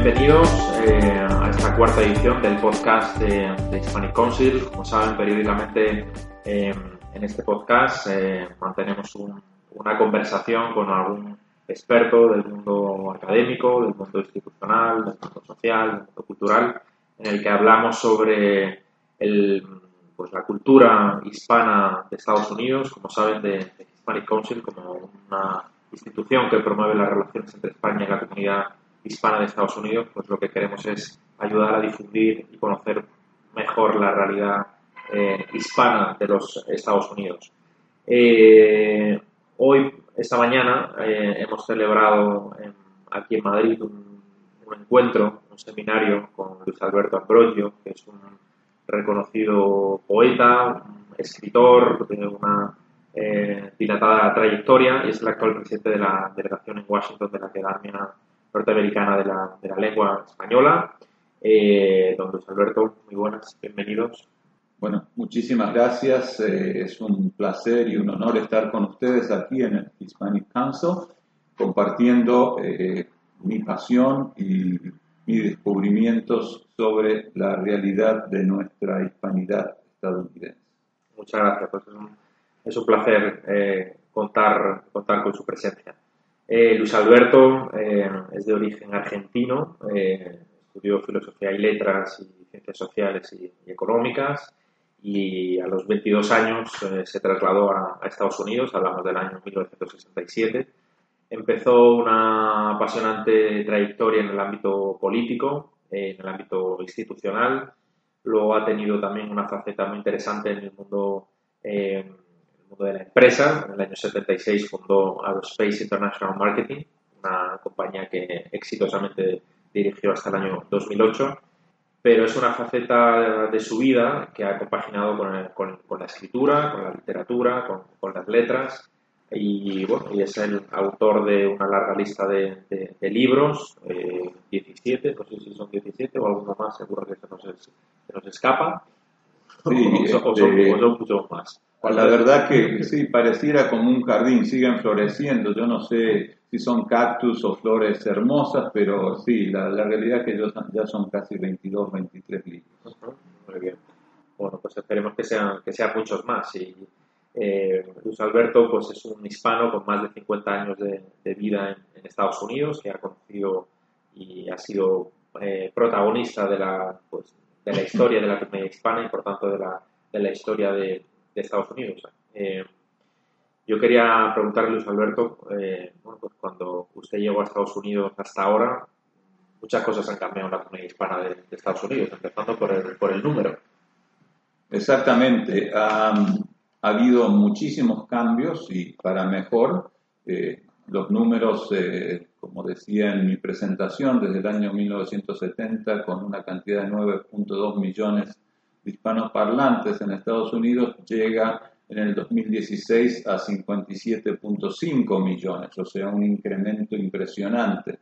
bienvenidos eh, a esta cuarta edición del podcast de, Hispanic Council. Como saben, periódicamente eh, en este podcast eh, mantenemos una conversación con algún experto del mundo académico, del mundo institucional, del mundo social, del mundo cultural, en el que hablamos sobre pues, la cultura hispana de Estados Unidos, como saben, de, de Hispanic Council como una institución que promueve las relaciones entre España y la comunidad hispana de Estados Unidos, pues lo que queremos es ayudar a difundir y conocer mejor la realidad eh, hispana de los Estados Unidos. Eh, hoy, esta mañana, eh, hemos celebrado aquí en Madrid un, encuentro, un seminario con Luis Alberto Ambrogio, que es un reconocido poeta, un escritor, de una dilatada trayectoria y es el actual presidente de la delegación en Washington de la Academia norteamericana de la, de la lengua española. Eh, don Luis Alberto, muy buenas, bienvenidos. Bueno, muchísimas gracias. Eh, es un placer y un honor estar con ustedes aquí en el Hispanic Council, compartiendo eh, mi pasión y mis descubrimientos sobre la realidad de nuestra hispanidad estadounidense. Muchas gracias, pues es un, es un placer contar, contar con su presencia. Eh, Luis Alberto eh, es de origen argentino, eh, estudió filosofía y letras y ciencias sociales y, económicas y a los 22 años se trasladó a, Estados Unidos, hablamos del año 1967. Empezó una apasionante trayectoria en el ámbito político, en el ámbito institucional, luego ha tenido también una faceta muy interesante en el mundo mundo de la empresa. En el año 76 fundó Aerospace International Marketing, una compañía que exitosamente dirigió hasta el año 2008. Pero es una faceta de su vida que ha compaginado con, con, la escritura, con la literatura, con, con, las letras. Y, bueno, y es el autor de una larga lista de, de, libros, 17, eh, no sé si son 17 o alguno más, seguro que se nos, se nos escapa. Sí, o, son, muchos más. La verdad que sí, pareciera como un jardín, siguen floreciendo. Yo no sé si son cactus o flores hermosas, pero sí, la, realidad es que ya son casi 22, 23 libros. Muy bien. Bueno, pues esperemos que sean, que sean muchos más. Y eh, Luis Alberto pues es un hispano con más de 50 años de, vida en, Estados Unidos, que ha conocido y ha sido eh, protagonista de la, pues, de la historia de la comunidad hispana y por tanto de la, de la historia de, Estados Unidos. Eh, yo quería preguntarle, Luis Alberto, eh, pues cuando usted llegó a Estados Unidos hasta ahora, muchas cosas han cambiado en la comunidad hispana de, Estados Unidos, empezando por el, por el número. Exactamente. ha habido muchísimos cambios y para mejor. Eh, los números, como decía en mi presentación, desde el año 1970, con una cantidad de 9.2 millones hispanoparlantes en Estados Unidos llega en el 2016 a 57.5 millones, o sea, un incremento impresionante.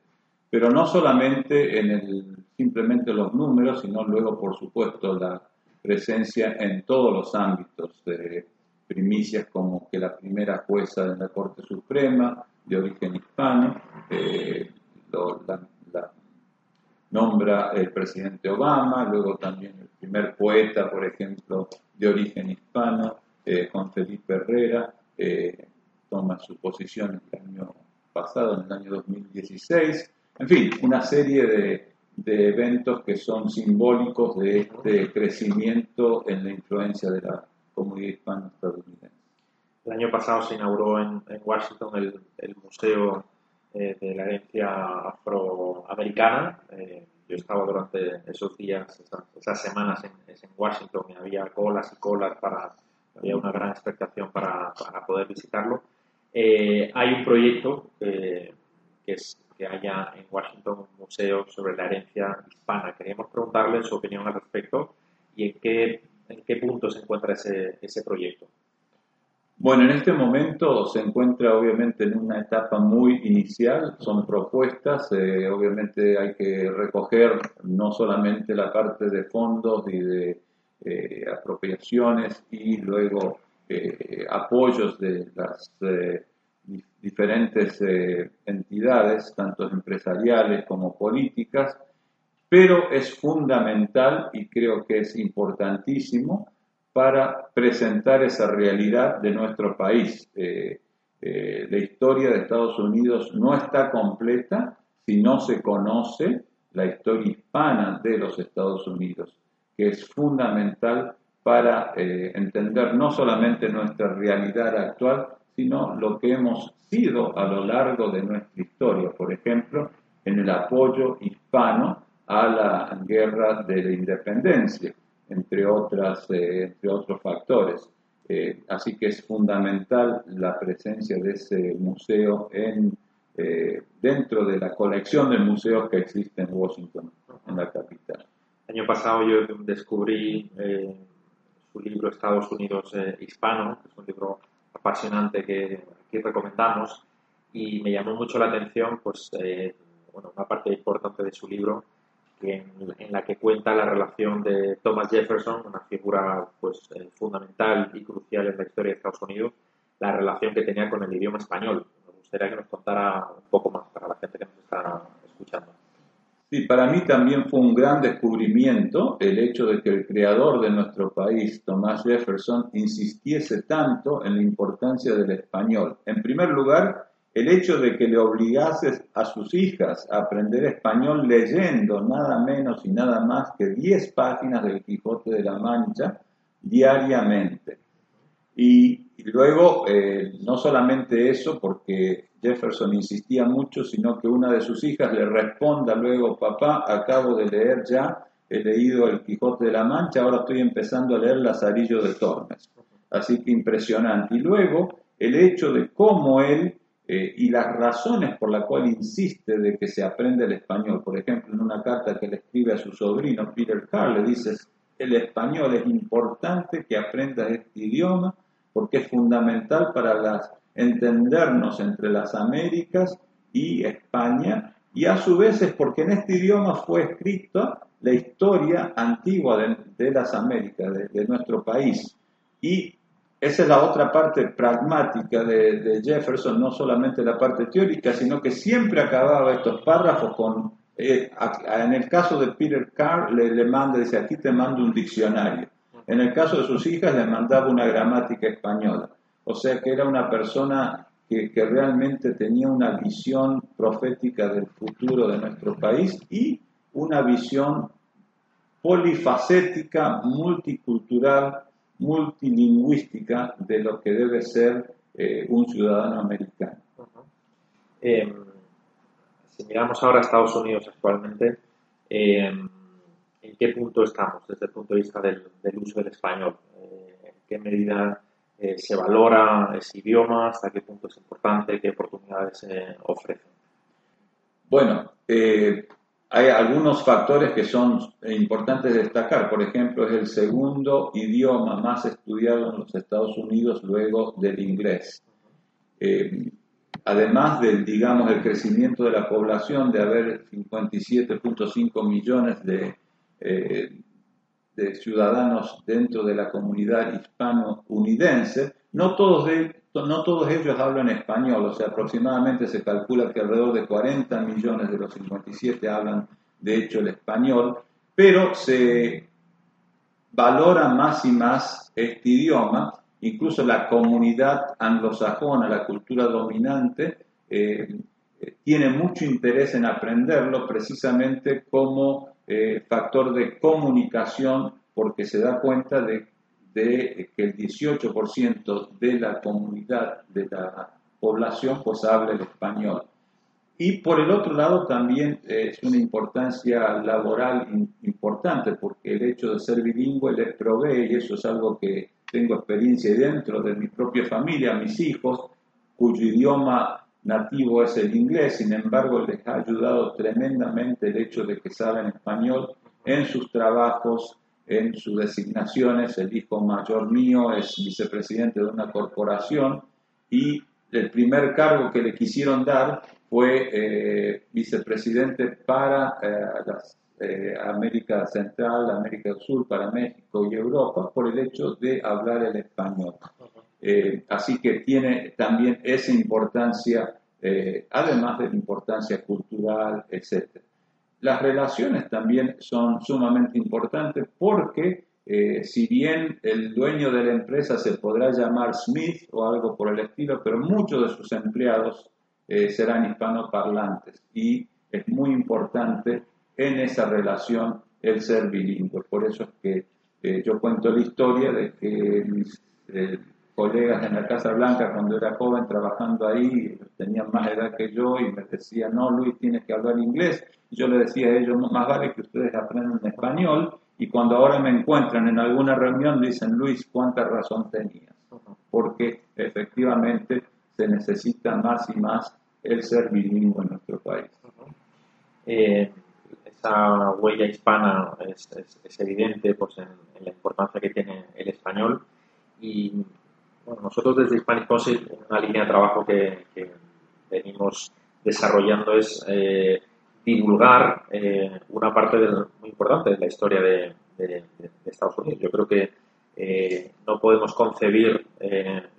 Pero no solamente en el, simplemente los números, sino luego, por supuesto, la presencia en todos los ámbitos de primicias como que la primera jueza de la Corte Suprema de origen hispano, eh, la, la nombra el presidente Obama, luego también el primer poeta, por ejemplo, de origen hispano, eh, Juan Felipe Herrera, eh, toma su posición el año pasado, en el año 2016. En fin, una serie de, eventos que son simbólicos de este crecimiento en la influencia de la comunidad hispana estadounidense. El año pasado se inauguró en, Washington el, el Museo eh, de la herencia afroamericana. Eh, yo estaba durante esos días, esas, semanas en, Washington y había colas y colas para, había una gran expectación para, poder visitarlo. Eh, hay un proyecto que es que haya en Washington un museo sobre la herencia hispana. Queríamos preguntarle su opinión al respecto y en qué, en qué punto se encuentra ese, ese proyecto. Bueno, en este momento se encuentra obviamente en una etapa muy inicial, son propuestas, eh, obviamente hay que recoger no solamente la parte de fondos y de eh, apropiaciones y luego eh, apoyos de las diferentes entidades, tanto empresariales como políticas, pero es fundamental y creo que es importantísimo para presentar esa realidad de nuestro país. Eh, eh, la historia de Estados Unidos no está completa si no se conoce la historia hispana de los Estados Unidos, que es fundamental para eh, entender no solamente nuestra realidad actual, sino lo que hemos sido a lo largo de nuestra historia, por ejemplo, en el apoyo hispano a la guerra de la independencia, entre, otras, eh, entre otros factores. Eh, así que es fundamental la presencia de ese museo en, eh, dentro de la colección de museos que existe en Washington, en la capital. El año pasado yo descubrí su libro Estados Unidos Hispano, que es un libro apasionante que aquí recomendamos, y me llamó mucho la atención pues, bueno, una parte importante de su libro en, la que cuenta la relación de Thomas Jefferson, una figura pues, eh, fundamental y crucial en la historia de Estados Unidos, la relación que tenía con el idioma español. Me gustaría que nos contara un poco más para la gente que nos está escuchando. Sí, para mí también fue un gran descubrimiento el hecho de que el creador de nuestro país, Thomas Jefferson, insistiese tanto en la importancia del español. En primer lugar, el hecho de que le obligases a sus hijas a aprender español leyendo nada menos y nada más que 10 páginas del Quijote de la Mancha diariamente. Y, luego, eh, no solamente eso, porque Jefferson insistía mucho, sino que una de sus hijas le responda luego, papá, acabo de leer ya, he leído el Quijote de la Mancha, ahora estoy empezando a leer Lazarillo de Tormes. Así que impresionante. Y luego, el hecho de cómo él eh, y las razones por las cuales insiste de que se aprende el español. Por ejemplo, en una carta que le escribe a su sobrino Peter Carr, le dice, el español es importante que aprendas este idioma porque es fundamental para las, entendernos entre las Américas y España, y a su vez es porque en este idioma fue escrita la historia antigua de, las Américas, de, de nuestro país. Y esa es la otra parte pragmática de, Jefferson, no solamente la parte teórica, sino que siempre acababa estos párrafos con, eh, en el caso de Peter Carr, le, le manda, dice, aquí te mando un diccionario. En el caso de sus hijas, le mandaba una gramática española. O sea que era una persona que, que realmente tenía una visión profética del futuro de nuestro país y una visión polifacética, multicultural, multilingüística de lo que debe ser eh, un ciudadano americano. Em, si miramos ahora a Estados Unidos actualmente, em, ¿en qué punto estamos desde el punto de vista del, uso del español? Eh, ¿En qué medida eh, se valora ese idioma? ¿Hasta qué punto es importante? ¿Qué oportunidades ofrece? Bueno, hay algunos factores que son importantes destacar. Por ejemplo, es el segundo idioma más estudiado en los Estados Unidos luego del inglés. Eh, además del, digamos, el crecimiento de la población, de haber 57.5 millones de, eh, de ciudadanos dentro de la comunidad hispano-unidense, no todos, ellos hablan español, o sea, aproximadamente se calcula que alrededor de 40 millones de los 57 hablan de hecho el español, pero se valora más y más este idioma, incluso la comunidad anglosajona, la cultura dominante, eh, tiene mucho interés en aprenderlo precisamente como eh, factor de comunicación porque se da cuenta de de que el 18% de la comunidad, de la población, pues habla el español. Y por el otro lado también es una importancia laboral importante, porque el hecho de ser bilingüe les provee, y eso es algo que tengo experiencia dentro de mi propia familia, mis hijos, cuyo idioma nativo es el inglés, sin embargo les ha ayudado tremendamente el hecho de que saben español en sus trabajos, en sus designaciones. El hijo mayor mío es vicepresidente de una corporación y el primer cargo que le quisieron dar fue eh, vicepresidente para eh, eh, América Central, América del Sur, para México y Europa, por el hecho de hablar el español. así que tiene también esa importancia, además de la importancia cultural, etc. las relaciones también son sumamente importantes porque eh, si bien el dueño de la empresa se podrá llamar Smith o algo por el estilo, pero muchos de sus empleados eh, serán hispanoparlantes y es muy importante en esa relación el ser bilingüe. Por eso es que eh, yo cuento la historia de que mis colegas en la Casa Blanca cuando era joven trabajando ahí tenían más edad que yo y me decían, no, Luis, tienes que hablar inglés. Y yo le decía a ellos, más vale que ustedes aprendan español y cuando ahora me encuentran en alguna reunión dicen, Luis, cuánta razón tenías. Porque efectivamente se necesita más y más el ser bilingüe en nuestro país. Eh, esa huella hispana es, evidente pues, en, la importancia que tiene el español y nosotros desde Hispanic Council, una línea de trabajo que, venimos desarrollando es eh, divulgar eh, una parte muy importante de la historia de, Estados Unidos. Yo creo que eh, no podemos concebir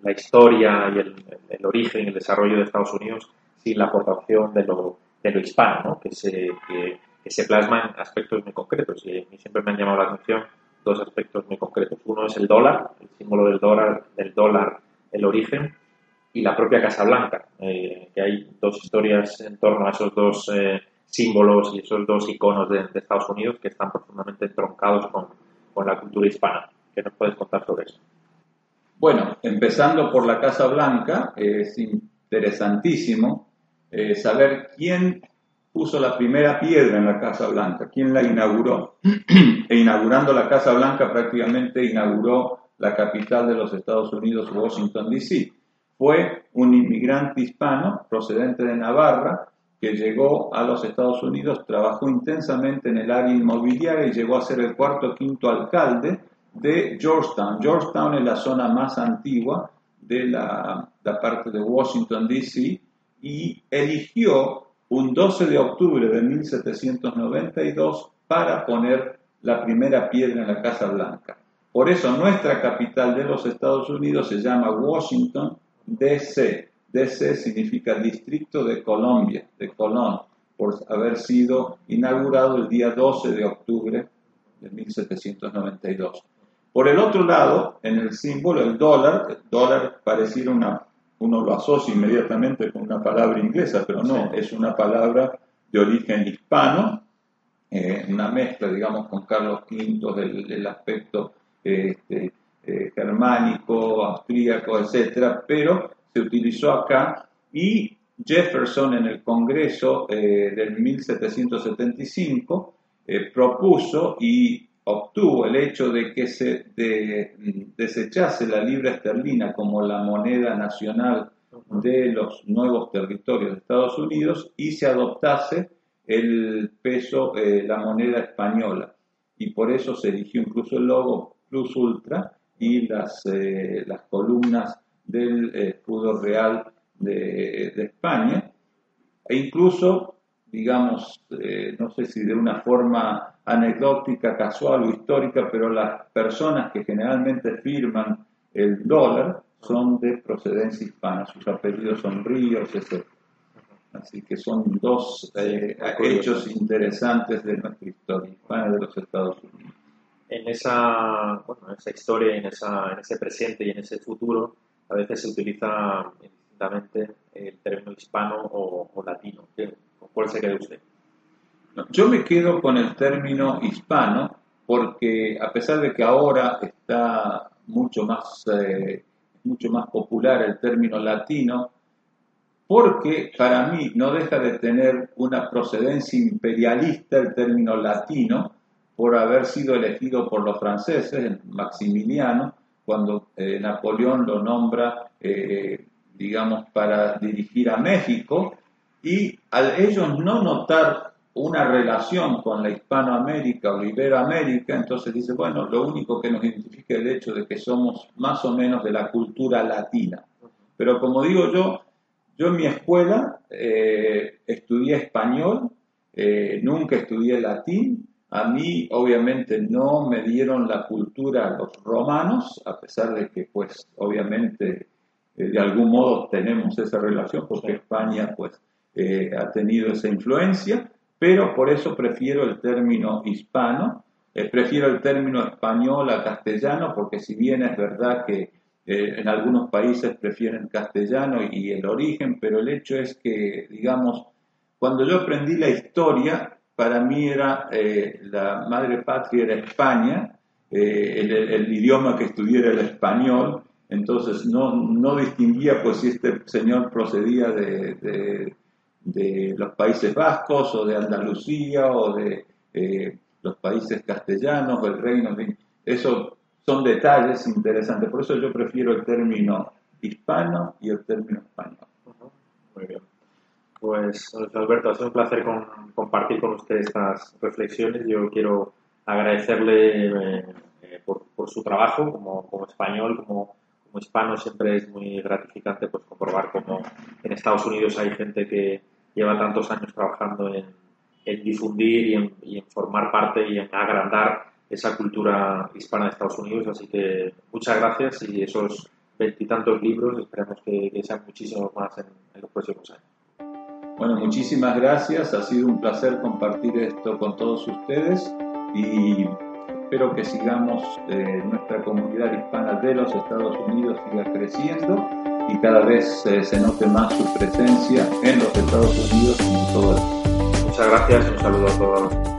la historia y el, origen y el desarrollo de Estados Unidos sin la aportación de lo, hispano, que, se, que, se plasma en aspectos muy concretos. Y a mí siempre me han llamado la atención dos aspectos muy concretos. Uno es el dólar, el símbolo del dólar, del dólar el origen, y la propia Casa Blanca, eh, que hay dos historias en torno a esos dos eh, símbolos y esos dos iconos de, Estados Unidos que están profundamente entroncados con, con la cultura hispana. ¿Qué nos puedes contar sobre eso? Bueno, empezando por la Casa Blanca, es interesantísimo eh, saber quién puso la primera piedra en la Casa Blanca, quién la inauguró. e inaugurando la Casa Blanca prácticamente inauguró la capital de los Estados Unidos, Washington, D.C. Fue un inmigrante hispano procedente de Navarra que llegó a los Estados Unidos, trabajó intensamente en el área inmobiliaria y llegó a ser el cuarto o quinto alcalde de Georgetown. Georgetown es la zona más antigua de la, la parte de Washington, D.C. y eligió un 12 de octubre de 1792 para poner la primera piedra en la Casa Blanca. Por eso nuestra capital de los Estados Unidos se llama Washington, D.C. D.C. significa Distrito de Colombia, de Colón, por haber sido inaugurado el día 12 de octubre de 1792. Por el otro lado, en el símbolo, el dólar, el dólar pareciera una uno lo asocia inmediatamente con una palabra inglesa, pero no, es una palabra de origen hispano, eh, una mezcla, digamos, con Carlos V del, aspecto este, eh, germánico, austríaco, etcétera, pero se utilizó acá y Jefferson en el Congreso eh, del 1775 propuso y obtuvo el hecho de que se desechase la libra esterlina como la moneda nacional de los nuevos territorios de Estados Unidos y se adoptase el peso, eh, la moneda española. Y por eso se eligió incluso el logo Plus Ultra y las, eh, las columnas del escudo real de, de España. E incluso digamos, eh, no sé si de una forma anecdótica, casual o histórica, pero las personas que generalmente firman el dólar son de procedencia hispana, sus apellidos son Ríos, etc. Así que son dos eh, hechos interesantes de nuestra historia hispana de los Estados Unidos. En esa, bueno, en esa historia, en, esa, en ese presente y en ese futuro, a veces se utiliza indistintamente el término hispano o, o latino. ¿Cuál se queda usted? Yo me quedo con el término hispano porque a pesar de que ahora está mucho más, eh, mucho más popular el término latino, porque para mí no deja de tener una procedencia imperialista el término latino por haber sido elegido por los franceses, Maximiliano, cuando eh, Napoleón lo nombra, eh, digamos, para dirigir a México, y al ellos no notar una relación con la Hispanoamérica o Iberoamérica, entonces dice, bueno, lo único que nos identifica es el hecho de que somos más o menos de la cultura latina. Pero como digo yo, yo en mi escuela eh, estudié español, eh, nunca estudié latín, a mí obviamente no me dieron la cultura los romanos, a pesar de que pues obviamente eh, de algún modo tenemos esa relación, porque España pues eh, ha tenido esa influencia, pero por eso prefiero el término hispano, eh, prefiero el término español a castellano, porque si bien es verdad que eh, en algunos países prefieren castellano y el origen, pero el hecho es que, digamos, cuando yo aprendí la historia, para mí era eh, la madre patria era España, el, idioma que estudié era el español, entonces no, no distinguía pues si este señor procedía de de los Países Vascos o de Andalucía o de eh, los países castellanos o el Reino de... Eso son detalles interesantes, por eso yo prefiero el término hispano y el término español. Muy bien. Pues Alberto, ha sido un placer compartir con usted estas reflexiones. Yo quiero agradecerle eh, eh, por, su trabajo como, español, como, como hispano. Siempre es muy gratificante pues, comprobar cómo en Estados Unidos hay gente que, lleva tantos años trabajando en, difundir y en, formar parte y en agrandar esa cultura hispana de Estados Unidos. Así que muchas gracias y esos veintitantos libros esperemos que, sean muchísimos más en, los próximos años. Bueno, muchísimas gracias. Ha sido un placer compartir esto con todos ustedes y espero que sigamos eh, nuestra comunidad hispana de los Estados Unidos siga creciendo y cada vez eh, se note más su presencia en los Estados Unidos y en todo el mundo. Muchas gracias un saludo a todos.